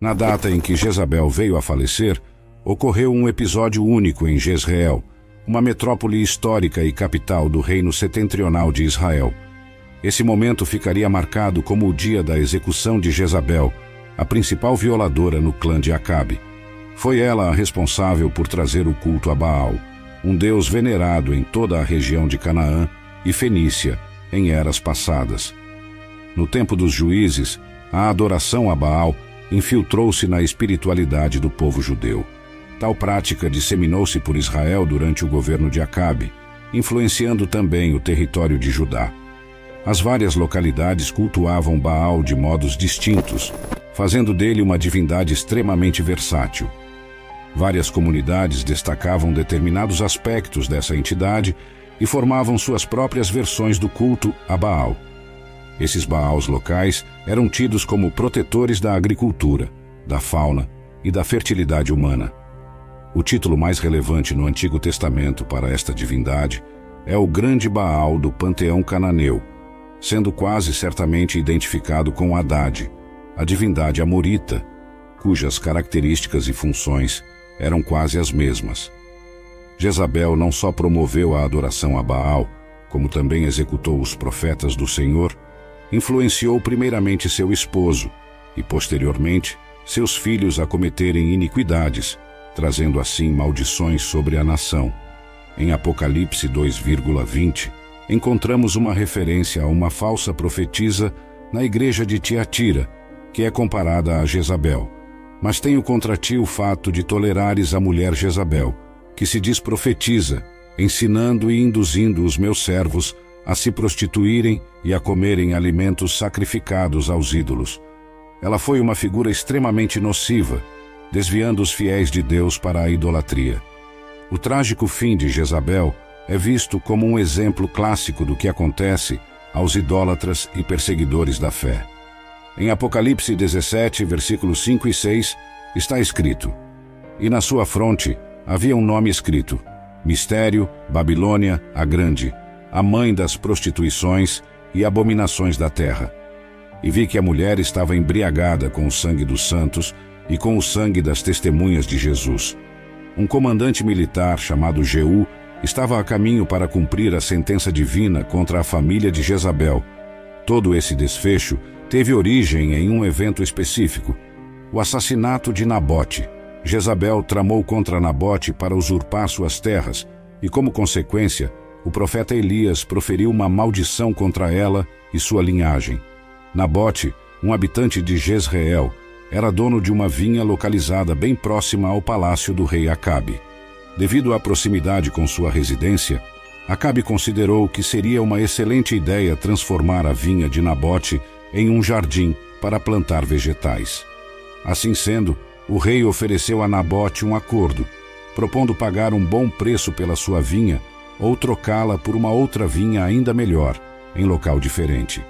Na data em que Jezabel veio a falecer, ocorreu um episódio único em Jezreel, uma metrópole histórica e capital do reino setentrional de Israel. Esse momento ficaria marcado como o dia da execução de Jezabel, a principal violadora no clã de Acabe. Foi ela a responsável por trazer o culto a Baal, um deus venerado em toda a região de Canaã e Fenícia em eras passadas. No tempo dos juízes, a adoração a Baal infiltrou-se na espiritualidade do povo judeu. Tal prática disseminou-se por Israel durante o governo de Acabe, influenciando também o território de Judá. As várias localidades cultuavam Baal de modos distintos, fazendo dele uma divindade extremamente versátil. Várias comunidades destacavam determinados aspectos dessa entidade e formavam suas próprias versões do culto a Baal. Esses Baals locais eram tidos como protetores da agricultura, da fauna e da fertilidade humana. O título mais relevante no Antigo Testamento para esta divindade é o Grande Baal do panteão cananeu, sendo quase certamente identificado com Haddad, a divindade amorita, cujas características e funções eram quase as mesmas. Jezabel não só promoveu a adoração a Baal, como também executou os profetas do Senhor, influenciou primeiramente seu esposo e, posteriormente, seus filhos a cometerem iniquidades, trazendo assim maldições sobre a nação. Em Apocalipse 2,20, encontramos uma referência a uma falsa profetisa na igreja de Tiatira, que é comparada a Jezabel. Mas tenho contra ti o fato de tolerares a mulher Jezabel, que se diz profetiza, ensinando e induzindo os meus servos a se prostituírem e a comerem alimentos sacrificados aos ídolos. Ela foi uma figura extremamente nociva, desviando os fiéis de Deus para a idolatria. O trágico fim de Jezabel é visto como um exemplo clássico do que acontece aos idólatras e perseguidores da fé. Em Apocalipse 17, versículos 5 e 6, está escrito: E na sua fronte havia um nome escrito: Mistério, Babilônia, a Grande, a mãe das prostituições e abominações da terra. E vi que a mulher estava embriagada com o sangue dos santos e com o sangue das testemunhas de Jesus. Um comandante militar chamado Jeú estava a caminho para cumprir a sentença divina contra a família de Jezabel. Todo esse desfecho teve origem em um evento específico: o assassinato de Nabote Jezabel tramou contra Nabote para usurpar suas terras, e como consequência, o profeta Elias proferiu uma maldição contra ela e sua linhagem. Nabote, um habitante de Jezreel, era dono de uma vinha localizada bem próxima ao palácio do rei Acabe. Devido à proximidade com sua residência, Acabe considerou que seria uma excelente ideia transformar a vinha de Nabote em um jardim para plantar vegetais. Assim sendo, o rei ofereceu a Nabote um acordo, propondo pagar um bom preço pela sua vinha ou trocá-la por uma outra vinha ainda melhor, em local diferente.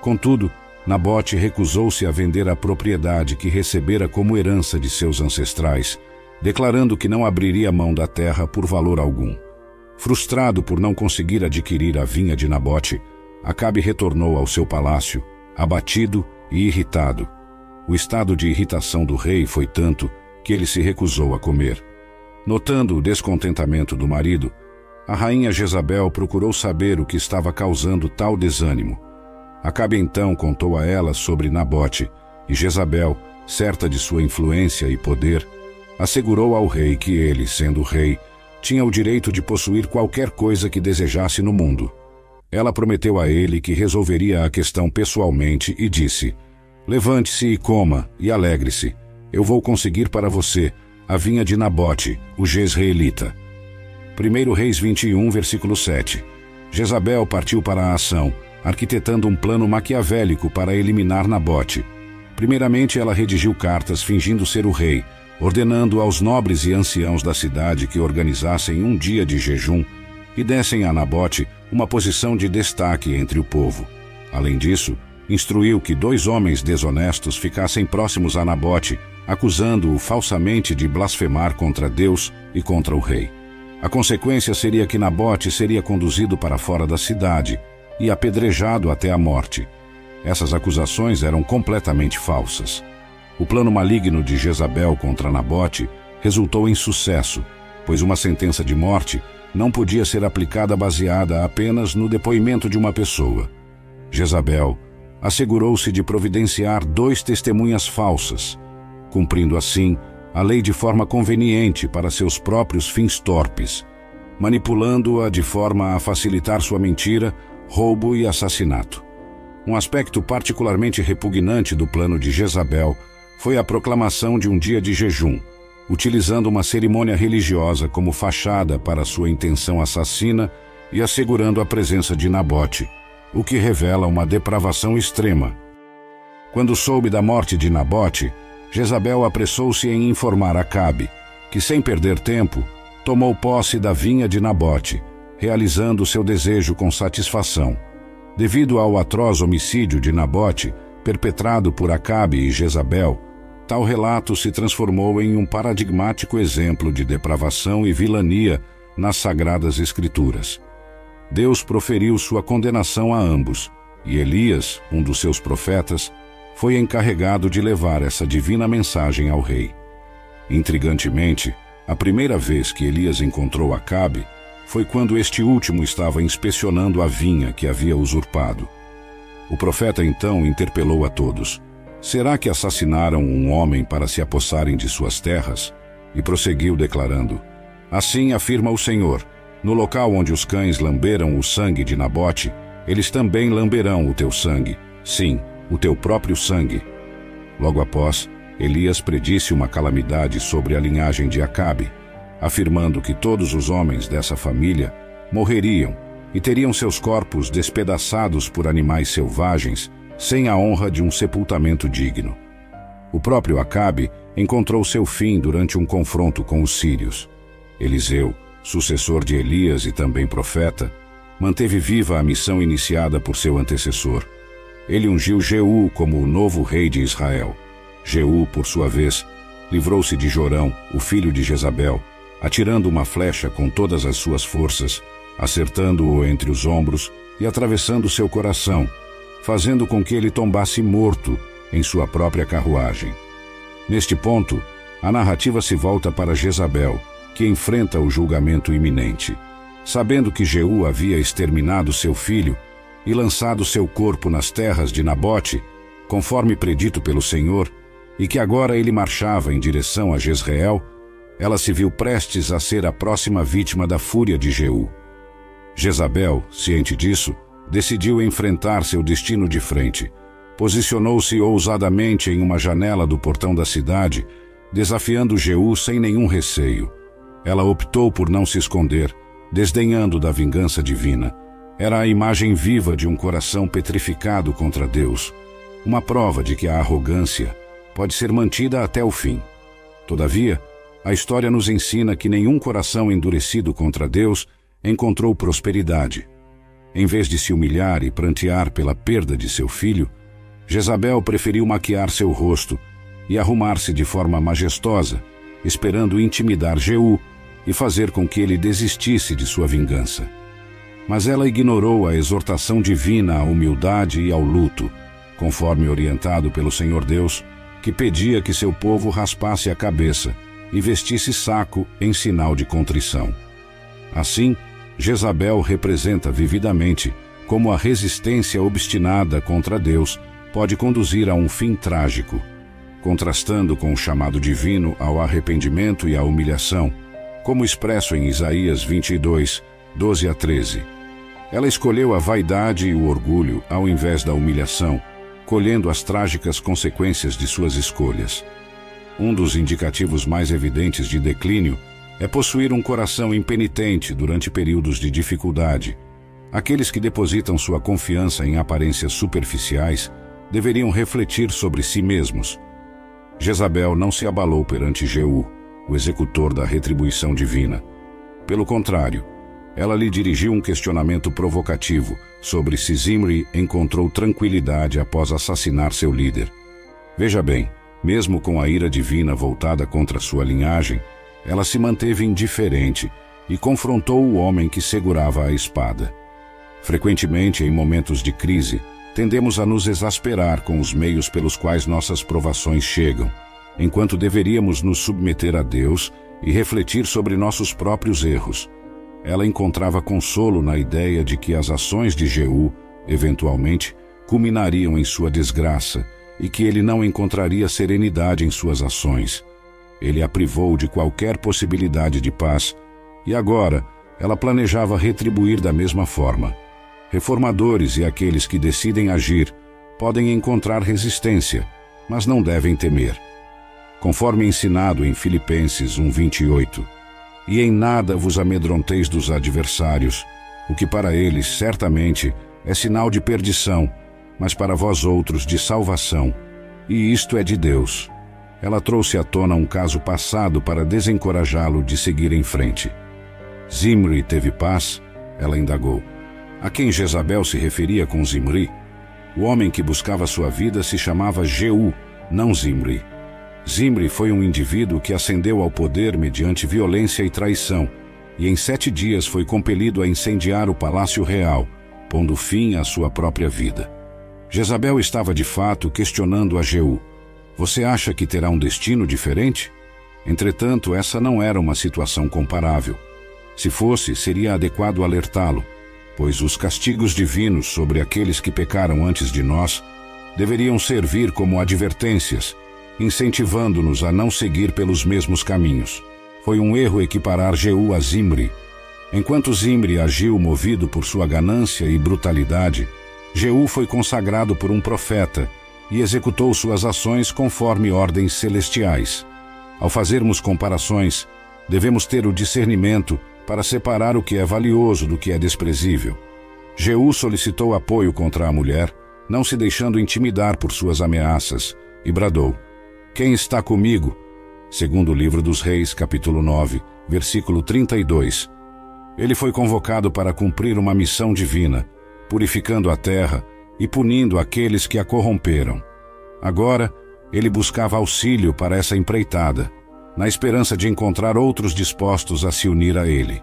Contudo, Nabote recusou-se a vender a propriedade que recebera como herança de seus ancestrais, declarando que não abriria mão da terra por valor algum. Frustrado por não conseguir adquirir a vinha de Nabote, Acabe retornou ao seu palácio, abatido e irritado, o estado de irritação do rei foi tanto que ele se recusou a comer. Notando o descontentamento do marido, a rainha Jezabel procurou saber o que estava causando tal desânimo. Acabe então contou a ela sobre Nabote, e Jezabel, certa de sua influência e poder, assegurou ao rei que ele, sendo rei, tinha o direito de possuir qualquer coisa que desejasse no mundo. Ela prometeu a ele que resolveria a questão pessoalmente e disse: Levante-se e coma, e alegre-se. Eu vou conseguir para você a vinha de Nabote, o jezreelita. 1 Reis 21, versículo 7. Jezabel partiu para a ação, arquitetando um plano maquiavélico para eliminar Nabote. Primeiramente, ela redigiu cartas fingindo ser o rei, ordenando aos nobres e anciãos da cidade que organizassem um dia de jejum e dessem a Nabote uma posição de destaque entre o povo. Além disso, instruiu que dois homens desonestos ficassem próximos a Nabote, acusando-o falsamente de blasfemar contra Deus e contra o rei. A consequência seria que Nabote seria conduzido para fora da cidade e apedrejado até a morte. Essas acusações eram completamente falsas. O plano maligno de Jezabel contra Nabote resultou em sucesso, pois uma sentença de morte não podia ser aplicada baseada apenas no depoimento de uma pessoa. Jezabel assegurou-se de providenciar dois testemunhas falsas, cumprindo assim a lei de forma conveniente para seus próprios fins torpes, manipulando-a de forma a facilitar sua mentira, roubo e assassinato. Um aspecto particularmente repugnante do plano de Jezabel foi a proclamação de um dia de jejum, utilizando uma cerimônia religiosa como fachada para sua intenção assassina e assegurando a presença de Nabote, o que revela uma depravação extrema. Quando soube da morte de Nabote, Jezabel apressou-se em informar Acabe, que sem perder tempo, tomou posse da vinha de Nabote, realizando seu desejo com satisfação. Devido ao atroz homicídio de Nabote, perpetrado por Acabe e Jezabel, tal relato se transformou em um paradigmático exemplo de depravação e vilania nas Sagradas Escrituras. Deus proferiu sua condenação a ambos, e Elias, um dos seus profetas, foi encarregado de levar essa divina mensagem ao rei. Intrigantemente, a primeira vez que Elias encontrou Acabe foi quando este último estava inspecionando a vinha que havia usurpado. O profeta então interpelou a todos: Será que assassinaram um homem para se apossarem de suas terras? E prosseguiu declarando: Assim afirma o Senhor: No local onde os cães lamberam o sangue de Nabote, eles também lamberão o teu sangue. Sim, o teu próprio sangue. Logo após, Elias predisse uma calamidade sobre a linhagem de Acabe, afirmando que todos os homens dessa família morreriam e teriam seus corpos despedaçados por animais selvagens, sem a honra de um sepultamento digno. O próprio Acabe encontrou seu fim durante um confronto com os sírios. Eliseu, sucessor de Elias e também profeta, manteve viva a missão iniciada por seu antecessor ele ungiu Jeú como o novo rei de Israel. Jeú, por sua vez, livrou-se de Jorão, o filho de Jezabel, atirando uma flecha com todas as suas forças, acertando-o entre os ombros e atravessando seu coração, fazendo com que ele tombasse morto em sua própria carruagem. Neste ponto, a narrativa se volta para Jezabel, que enfrenta o julgamento iminente. Sabendo que Jeú havia exterminado seu filho, e lançado seu corpo nas terras de Nabote, conforme predito pelo Senhor, e que agora ele marchava em direção a Jezreel, ela se viu prestes a ser a próxima vítima da fúria de Jeú. Jezabel, ciente disso, decidiu enfrentar seu destino de frente. Posicionou-se ousadamente em uma janela do portão da cidade, desafiando Jeú sem nenhum receio. Ela optou por não se esconder, desdenhando da vingança divina era a imagem viva de um coração petrificado contra Deus, uma prova de que a arrogância pode ser mantida até o fim. Todavia, a história nos ensina que nenhum coração endurecido contra Deus encontrou prosperidade. Em vez de se humilhar e prantear pela perda de seu filho, Jezabel preferiu maquiar seu rosto e arrumar-se de forma majestosa, esperando intimidar Jeú e fazer com que ele desistisse de sua vingança. Mas ela ignorou a exortação divina à humildade e ao luto, conforme orientado pelo Senhor Deus, que pedia que seu povo raspasse a cabeça e vestisse saco em sinal de contrição. Assim, Jezabel representa vividamente como a resistência obstinada contra Deus pode conduzir a um fim trágico, contrastando com o chamado divino ao arrependimento e à humilhação, como expresso em Isaías 22, 12 a 13. Ela escolheu a vaidade e o orgulho ao invés da humilhação, colhendo as trágicas consequências de suas escolhas. Um dos indicativos mais evidentes de declínio é possuir um coração impenitente durante períodos de dificuldade. Aqueles que depositam sua confiança em aparências superficiais deveriam refletir sobre si mesmos. Jezabel não se abalou perante Jeú, o executor da retribuição divina. Pelo contrário, ela lhe dirigiu um questionamento provocativo sobre se Zimri encontrou tranquilidade após assassinar seu líder. Veja bem, mesmo com a ira divina voltada contra sua linhagem, ela se manteve indiferente e confrontou o homem que segurava a espada. Frequentemente, em momentos de crise, tendemos a nos exasperar com os meios pelos quais nossas provações chegam, enquanto deveríamos nos submeter a Deus e refletir sobre nossos próprios erros. Ela encontrava consolo na ideia de que as ações de Jeú, eventualmente, culminariam em sua desgraça e que ele não encontraria serenidade em suas ações. Ele a privou de qualquer possibilidade de paz e agora ela planejava retribuir da mesma forma. Reformadores e aqueles que decidem agir podem encontrar resistência, mas não devem temer. Conforme ensinado em Filipenses 1:28, e em nada vos amedronteis dos adversários, o que para eles certamente é sinal de perdição, mas para vós outros de salvação, e isto é de Deus. Ela trouxe à tona um caso passado para desencorajá-lo de seguir em frente. Zimri teve paz? Ela indagou. A quem Jezabel se referia com Zimri? O homem que buscava sua vida se chamava Jeú, não Zimri. Zimri foi um indivíduo que ascendeu ao poder mediante violência e traição, e em sete dias foi compelido a incendiar o palácio real, pondo fim à sua própria vida. Jezabel estava de fato questionando a Jeú. Você acha que terá um destino diferente? Entretanto, essa não era uma situação comparável. Se fosse, seria adequado alertá-lo, pois os castigos divinos sobre aqueles que pecaram antes de nós deveriam servir como advertências, incentivando-nos a não seguir pelos mesmos caminhos. Foi um erro equiparar Jeú a Zimri. Enquanto Zimri agiu movido por sua ganância e brutalidade, Jeú foi consagrado por um profeta e executou suas ações conforme ordens celestiais. Ao fazermos comparações, devemos ter o discernimento para separar o que é valioso do que é desprezível. Jeú solicitou apoio contra a mulher, não se deixando intimidar por suas ameaças, e bradou: Quem está comigo? Segundo o livro dos Reis, capítulo 9, versículo 32. Ele foi convocado para cumprir uma missão divina, purificando a terra e punindo aqueles que a corromperam. Agora, ele buscava auxílio para essa empreitada na esperança de encontrar outros dispostos a se unir a ele.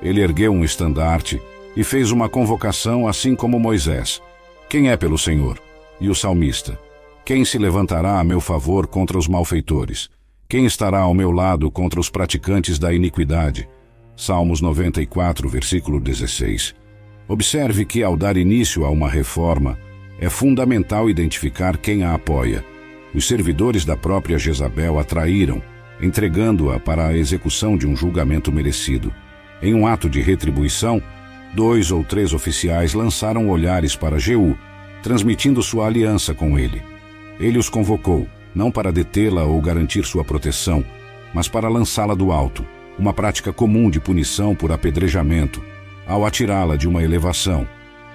Ele ergueu um estandarte e fez uma convocação assim como Moisés. Quem é pelo Senhor? E o salmista. Quem se levantará a meu favor contra os malfeitores? Quem estará ao meu lado contra os praticantes da iniquidade? Salmos 94, versículo 16. Observe que, ao dar início a uma reforma, é fundamental identificar quem a apoia. Os servidores da própria Jezabel atraíram, entregando-a para a execução de um julgamento merecido. Em um ato de retribuição, dois ou três oficiais lançaram olhares para Jeú, transmitindo sua aliança com ele. Ele os convocou, não para detê-la ou garantir sua proteção, mas para lançá-la do alto, uma prática comum de punição por apedrejamento, ao atirá-la de uma elevação.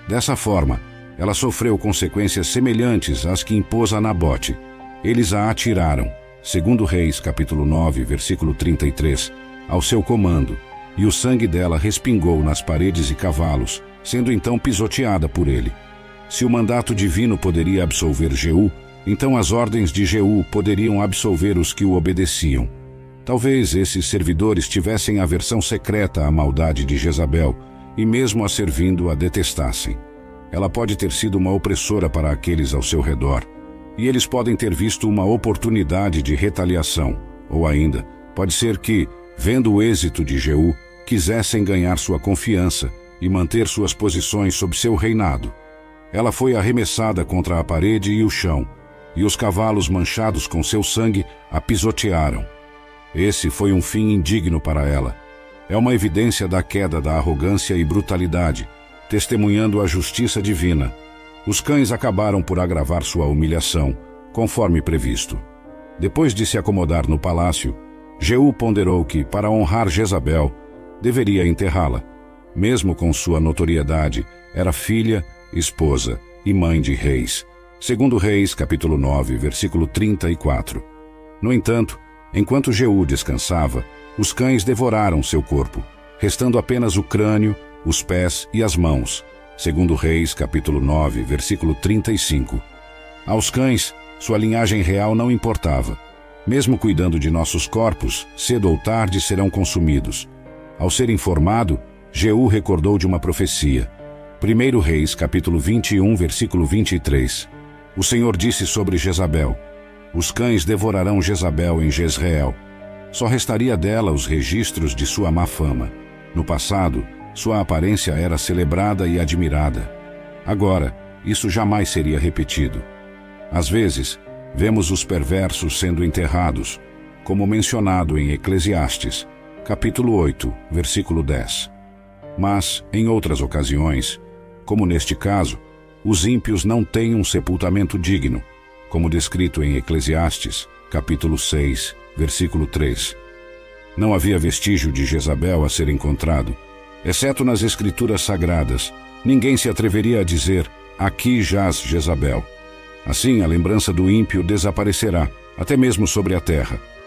Dessa forma, ela sofreu consequências semelhantes às que impôs a Nabote. Eles a atiraram, segundo Reis, capítulo 9, versículo 33, ao seu comando, e o sangue dela respingou nas paredes e cavalos, sendo então pisoteada por ele. Se o mandato divino poderia absolver Jeú, então as ordens de Jeú poderiam absolver os que o obedeciam. Talvez esses servidores tivessem aversão secreta à maldade de Jezabel e mesmo a servindo a detestassem. Ela pode ter sido uma opressora para aqueles ao seu redor e eles podem ter visto uma oportunidade de retaliação, ou ainda, pode ser que, vendo o êxito de Jeú, quisessem ganhar sua confiança e manter suas posições sob seu reinado. Ela foi arremessada contra a parede e o chão, e os cavalos manchados com seu sangue a pisotearam. Esse foi um fim indigno para ela. É uma evidência da queda da arrogância e brutalidade, testemunhando a justiça divina os cães acabaram por agravar sua humilhação, conforme previsto. Depois de se acomodar no palácio, Jeú ponderou que, para honrar Jezabel, deveria enterrá-la. Mesmo com sua notoriedade, era filha, esposa e mãe de reis. Segundo Reis, capítulo 9, versículo 34. No entanto, enquanto Jeú descansava, os cães devoraram seu corpo, restando apenas o crânio, os pés e as mãos, segundo Reis, capítulo 9, versículo 35. Aos cães, sua linhagem real não importava. Mesmo cuidando de nossos corpos, cedo ou tarde serão consumidos. Ao ser informado, Jeú recordou de uma profecia. 1 Reis, capítulo 21, versículo 23. O Senhor disse sobre Jezabel: Os cães devorarão Jezabel em Jezreel. Só restaria dela os registros de sua má fama. No passado, sua aparência era celebrada e admirada. Agora, isso jamais seria repetido. Às vezes, vemos os perversos sendo enterrados, como mencionado em Eclesiastes, capítulo 8, versículo 10. Mas, em outras ocasiões, como neste caso, os ímpios não têm um sepultamento digno, como descrito em Eclesiastes, capítulo 6, versículo 3. Não havia vestígio de Jezabel a ser encontrado, exceto nas escrituras sagradas. Ninguém se atreveria a dizer: Aqui jaz Jezabel. Assim, a lembrança do ímpio desaparecerá, até mesmo sobre a terra.